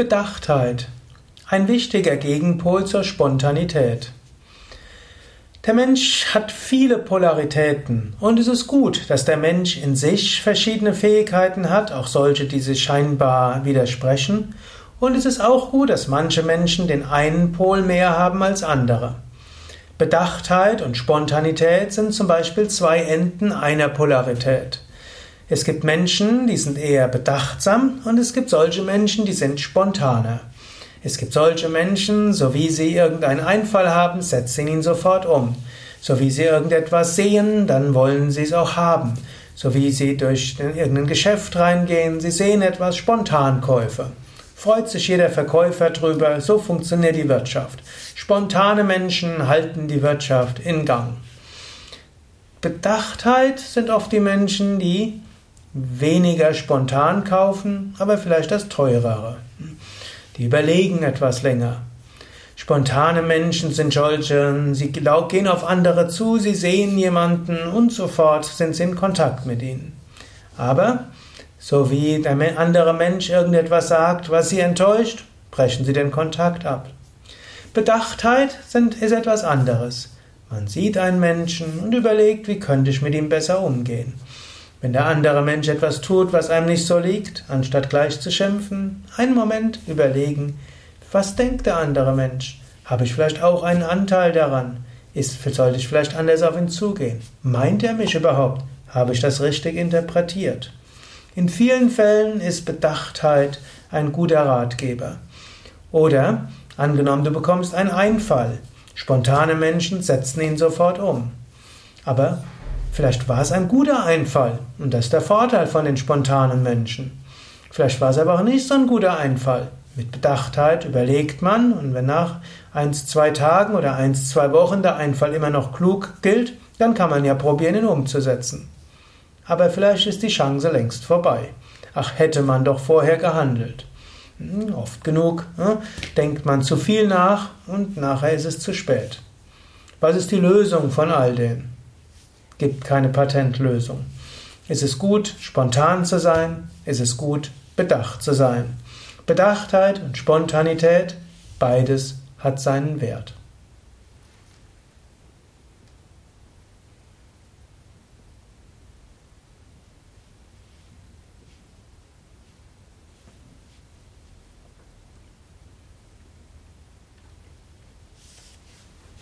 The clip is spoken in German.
Bedachtheit. Ein wichtiger Gegenpol zur Spontanität. Der Mensch hat viele Polaritäten und es ist gut, dass der Mensch in sich verschiedene Fähigkeiten hat, auch solche, die sich scheinbar widersprechen. Und es ist auch gut, dass manche Menschen den einen Pol mehr haben als andere. Bedachtheit und Spontanität sind zum Beispiel zwei Enden einer Polarität. Es gibt Menschen, die sind eher bedachtsam und es gibt solche Menschen, die sind spontaner. Es gibt solche Menschen, so wie sie irgendeinen Einfall haben, setzen ihn sofort um. So wie sie irgendetwas sehen, dann wollen sie es auch haben. So wie sie durch irgendein Geschäft reingehen, sie sehen etwas, Spontankäufe. Freut sich jeder Verkäufer drüber, so funktioniert die Wirtschaft. Spontane Menschen halten die Wirtschaft in Gang. Bedachtheit sind oft die Menschen, die weniger spontan kaufen, aber vielleicht das teurere. Die überlegen etwas länger. Spontane Menschen sind solche, sie gehen auf andere zu, sie sehen jemanden und sofort sind sie in Kontakt mit ihnen. Aber, so wie der andere Mensch irgendetwas sagt, was sie enttäuscht, brechen sie den Kontakt ab. Bedachtheit ist etwas anderes. Man sieht einen Menschen und überlegt, wie könnte ich mit ihm besser umgehen. Wenn der andere Mensch etwas tut, was einem nicht so liegt, anstatt gleich zu schimpfen, einen Moment überlegen, was denkt der andere Mensch? Habe ich vielleicht auch einen Anteil daran? Ist, sollte ich vielleicht anders auf ihn zugehen? Meint er mich überhaupt? Habe ich das richtig interpretiert? In vielen Fällen ist Bedachtheit ein guter Ratgeber. Oder, angenommen, du bekommst einen Einfall. Spontane Menschen setzen ihn sofort um. Aber Vielleicht war es ein guter Einfall und das ist der Vorteil von den spontanen Menschen. Vielleicht war es aber auch nicht so ein guter Einfall. Mit Bedachtheit überlegt man und wenn nach eins, zwei Tagen oder eins, zwei Wochen der Einfall immer noch klug gilt, dann kann man ja probieren, ihn umzusetzen. Aber vielleicht ist die Chance längst vorbei. Ach, hätte man doch vorher gehandelt. Hm, oft genug hm, denkt man zu viel nach und nachher ist es zu spät. Was ist die Lösung von all dem? Gibt keine Patentlösung. Es ist gut, spontan zu sein, es ist gut, bedacht zu sein. Bedachtheit und Spontanität, beides hat seinen Wert.